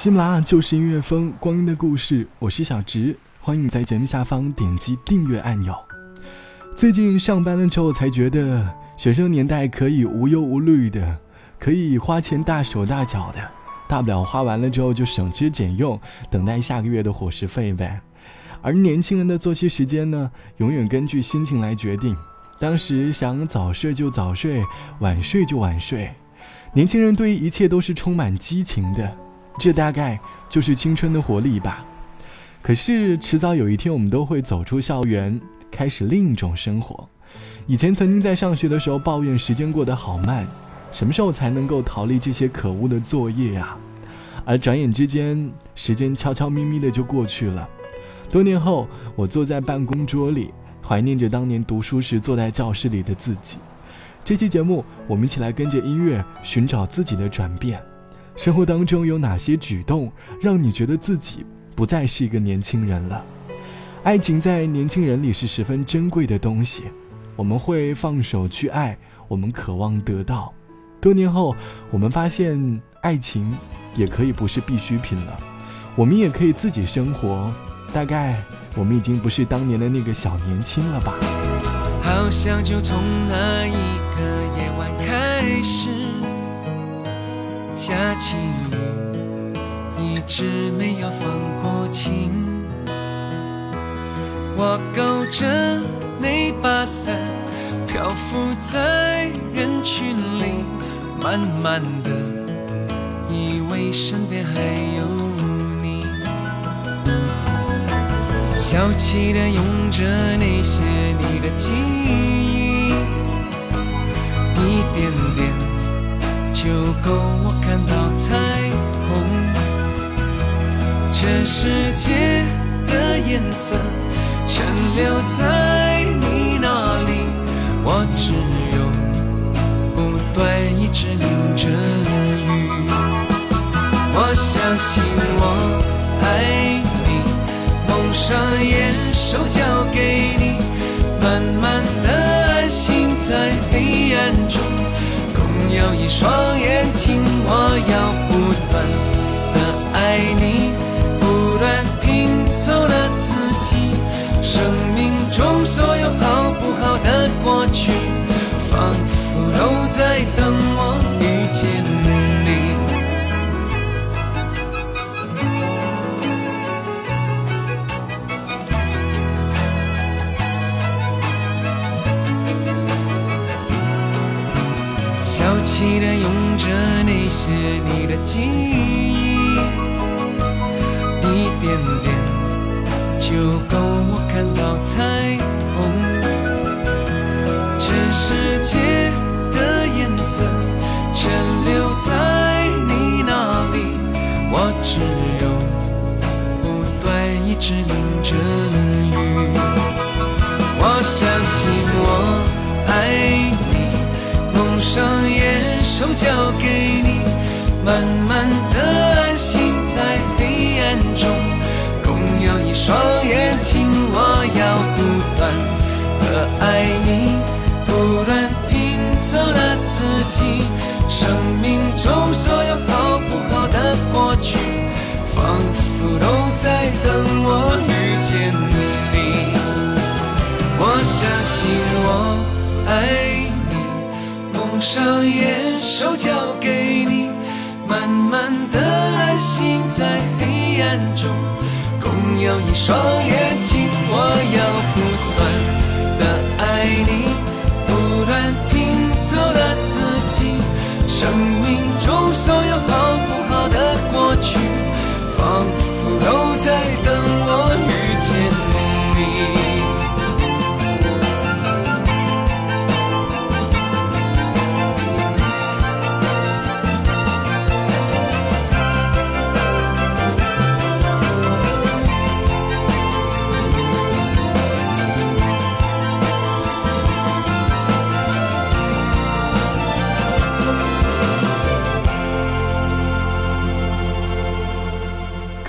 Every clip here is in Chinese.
喜马拉雅就是音乐风，光阴的故事，我是小直，欢迎在节目下方点击订阅按钮。最近上班了之后，才觉得学生年代可以无忧无虑的，可以花钱大手大脚的，大不了花完了之后就省吃俭用，等待下个月的伙食费呗。而年轻人的作息时间呢，永远根据心情来决定，当时想早睡就早睡，晚睡就晚睡。年轻人对于一切都是充满激情的。这大概就是青春的活力吧。可是迟早有一天，我们都会走出校园，开始另一种生活。以前曾经在上学的时候抱怨时间过得好慢，什么时候才能够逃离这些可恶的作业啊？而转眼之间，时间悄悄咪咪的就过去了。多年后，我坐在办公桌里，怀念着当年读书时坐在教室里的自己。这期节目，我们一起来跟着音乐寻找自己的转变。生活当中有哪些举动让你觉得自己不再是一个年轻人了？爱情在年轻人里是十分珍贵的东西，我们会放手去爱，我们渴望得到。多年后，我们发现爱情也可以不是必需品了，我们也可以自己生活。大概我们已经不是当年的那个小年轻了吧？好像就从那一个夜晚开始。下起雨，一直没有放过晴。我勾着那把伞，漂浮在人群里，慢慢的以为身边还有你。小气的用着那些你的记忆，一点点。就够我看到彩虹，全世界的颜色全留在你那里，我只有不断一直淋着雨。我相信我爱你，蒙上眼手交有一双眼睛，我要不断的爱你，眼。手交给你，慢慢的安心在黑暗中，共有一双眼睛，我要不断的爱你，不断拼凑了自己生命中所有好不好的过去，仿佛都在等我遇见你。我相信我爱。上眼，手交给你，慢慢的安心在黑暗中，共有一双眼睛。我要不断的爱你，不断拼凑了自己生命中所有好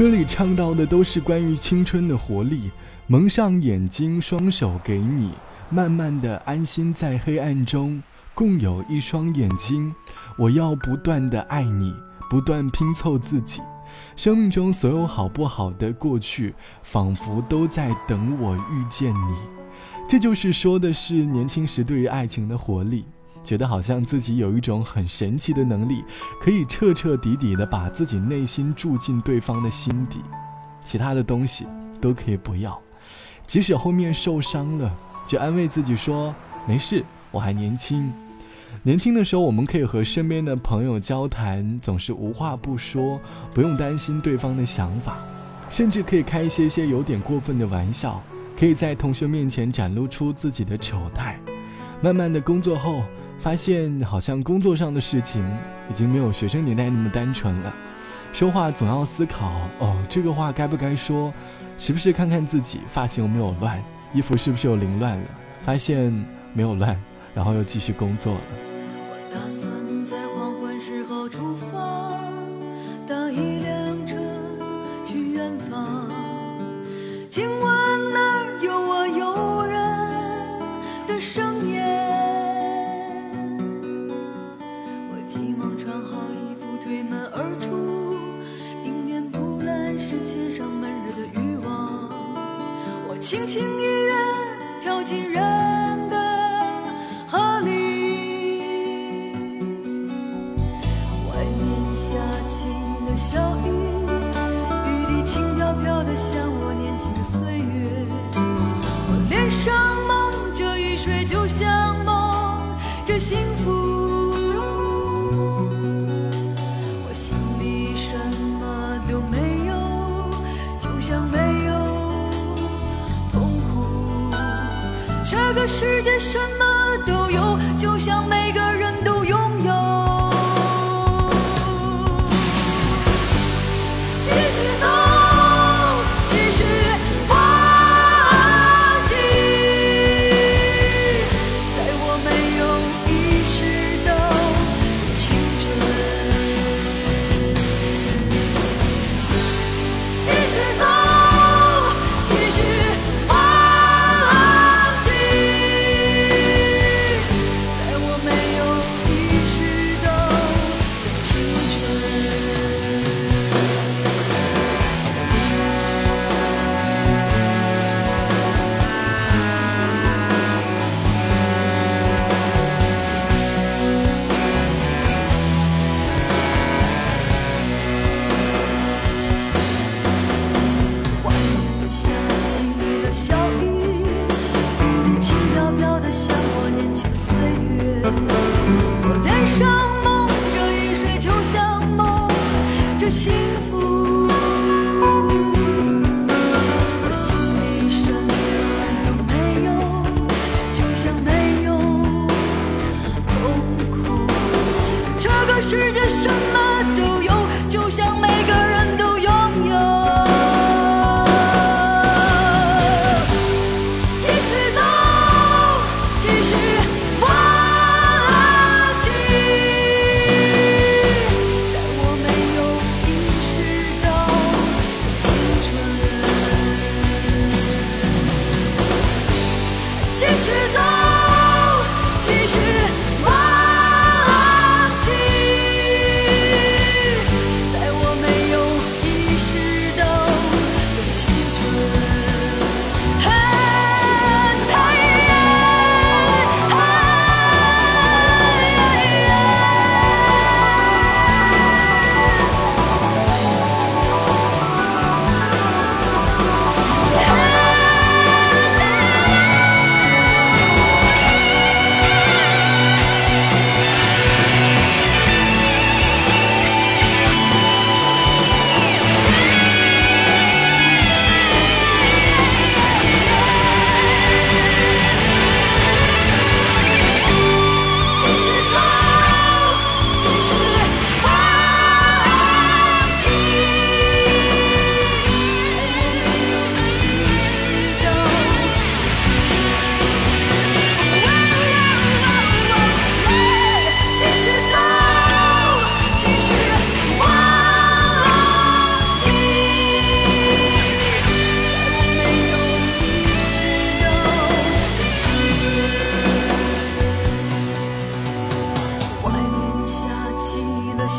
歌里唱到的都是关于青春的活力。蒙上眼睛，双手给你，慢慢的安心在黑暗中，共有一双眼睛。我要不断的爱你，不断拼凑自己。生命中所有好不好的过去，仿佛都在等我遇见你。这就是说的是年轻时对于爱情的活力，觉得好像自己有一种很神奇的能力，可以彻彻底底的把自己内心住进对方的心底，其他的东西都可以不要。即使后面受伤了，就安慰自己说：“没事，我还年轻。年轻的时候，我们可以和身边的朋友交谈，总是无话不说，不用担心对方的想法，甚至可以开一些些有点过分的玩笑，可以在同学面前展露出自己的丑态。慢慢的工作后，发现好像工作上的事情已经没有学生年代那么单纯了，说话总要思考哦，这个话该不该说。”时不时看看自己发型有没有乱，衣服是不是又凌乱了？发现没有乱，然后又继续工作了。轻轻一跃，跳进人这个世界什么都有，就像每个人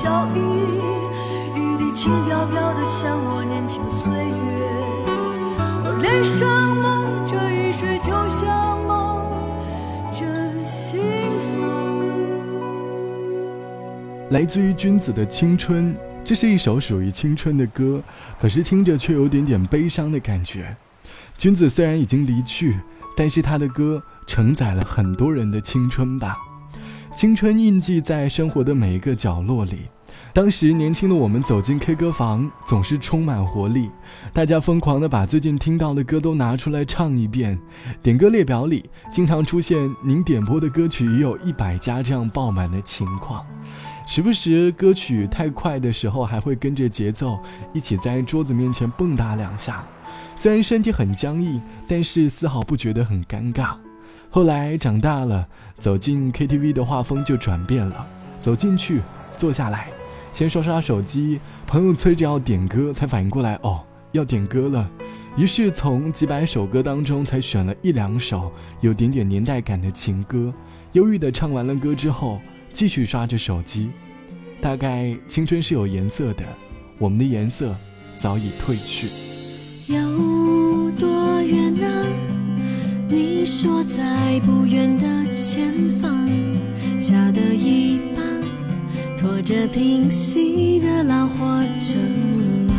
笑意，雨滴轻飘飘的，像我年轻岁月。我脸上蒙着雨水，就像蒙着幸福。来自于君子的青春，这是一首属于青春的歌，可是听着却有点点悲伤的感觉。君子虽然已经离去，但是他的歌承载了很多人的青春吧。青春印记在生活的每一个角落里。当时年轻的我们走进 K 歌房，总是充满活力，大家疯狂地把最近听到的歌都拿出来唱一遍。点歌列表里经常出现“您点播的歌曲已有一百加”这样爆满的情况。时不时歌曲太快的时候，还会跟着节奏一起在桌子面前蹦跶两下。虽然身体很僵硬，但是丝毫不觉得很尴尬。后来长大了，走进 KTV 的画风就转变了。走进去，坐下来，先刷刷手机，朋友催着要点歌，才反应过来，哦，要点歌了。于是从几百首歌当中，才选了一两首有点点年代感的情歌。忧郁的唱完了歌之后，继续刷着手机。大概青春是有颜色的，我们的颜色早已褪去。着平息的老火车啊。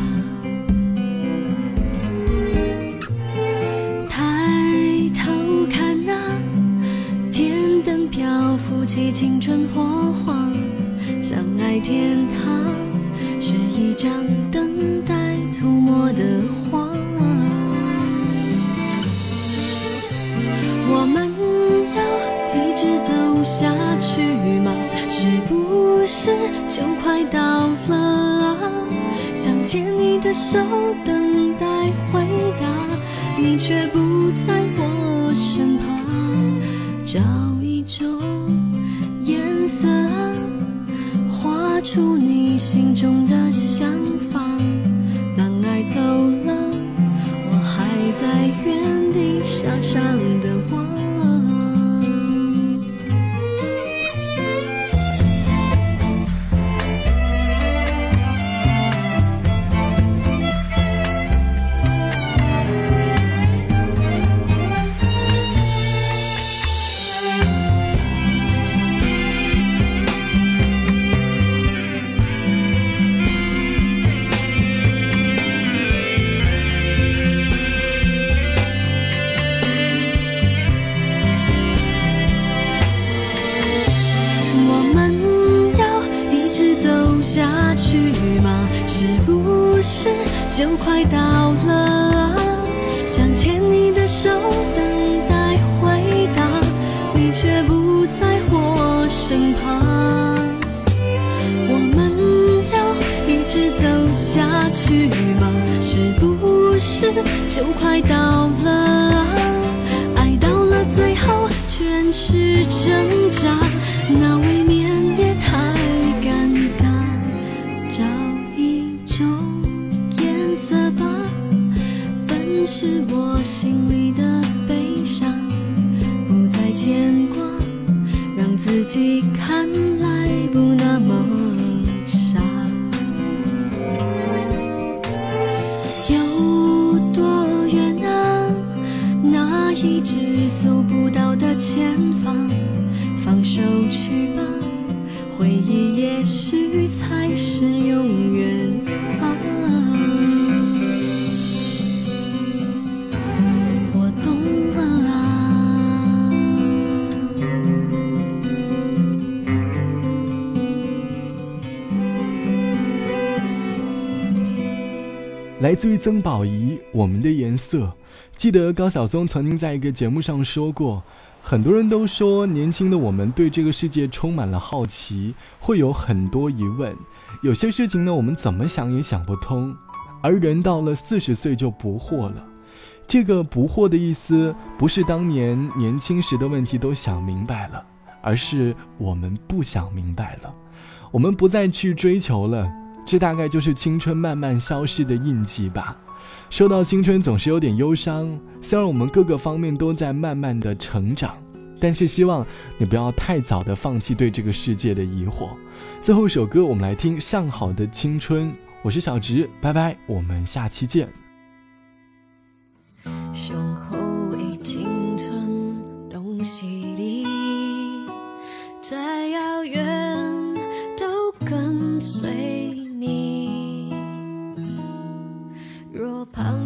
抬头看那天灯漂浮起青春火花，相爱天堂是一张的手，等待回答，你却不在我身旁。找一种颜色，画出你心中的想法。当爱走了，我还在原地傻傻手，等待回答，你却不在我身旁。我们要一直走下去吗？是不是就快到了？爱到了最后，全是挣扎，自己看来不那么傻。有多远啊？那一直走不到的前方，放手去吧，回忆也许才是永来自于曾宝仪，《我们的颜色》。记得高晓松曾经在一个节目上说过，很多人都说年轻的我们对这个世界充满了好奇，会有很多疑问。有些事情呢，我们怎么想也想不通。而人到了四十岁就不惑了。这个不惑的意思，不是当年年轻时的问题都想明白了，而是我们不想明白了，我们不再去追求了。这大概就是青春慢慢消失的印记吧。说到青春，总是有点忧伤。虽然我们各个方面都在慢慢的成长，但是希望你不要太早的放弃对这个世界的疑惑。最后一首歌，我们来听《上好的青春》。我是小植，拜拜，我们下期见。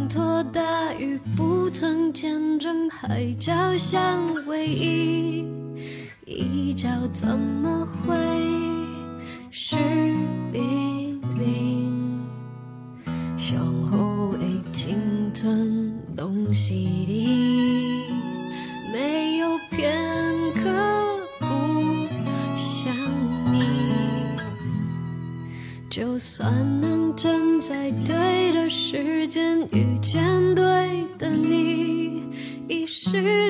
滂沱大雨不曾见证海角相偎依，一角怎么会是冰冰？上好的青春拢是你，就算能真在对的时间遇见对的你，一时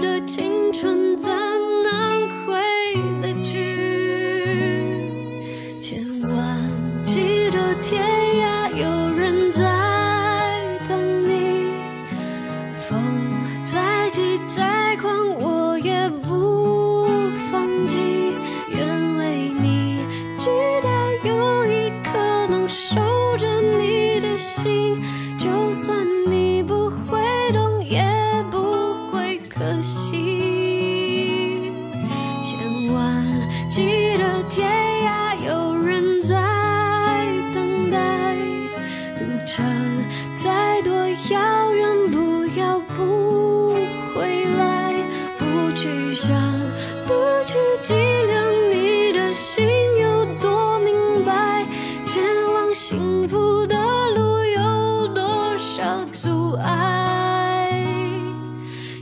的路有多少阻碍。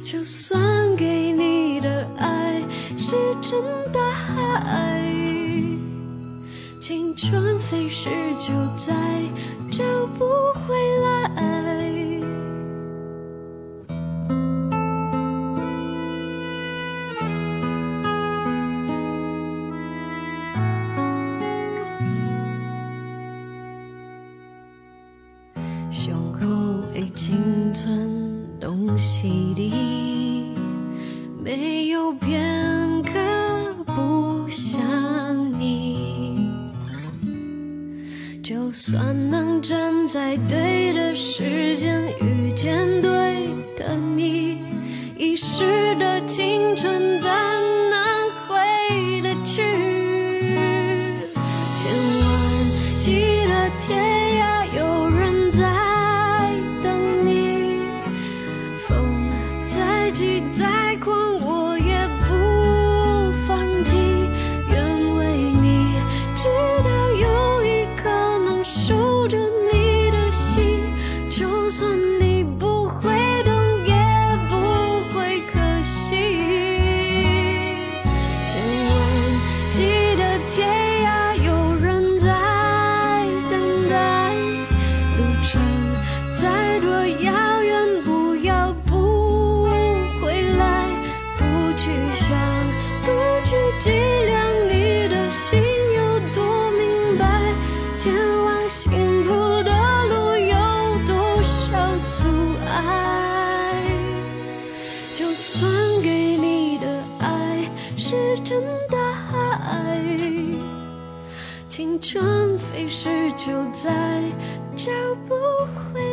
就算给你的爱石沉大海，青春飞逝就再找不回来。没有片刻不想你。就算能站在对的时间遇见对的你，遗失的青春守着你的心，就算是真的爱，青春飞逝就在找不回。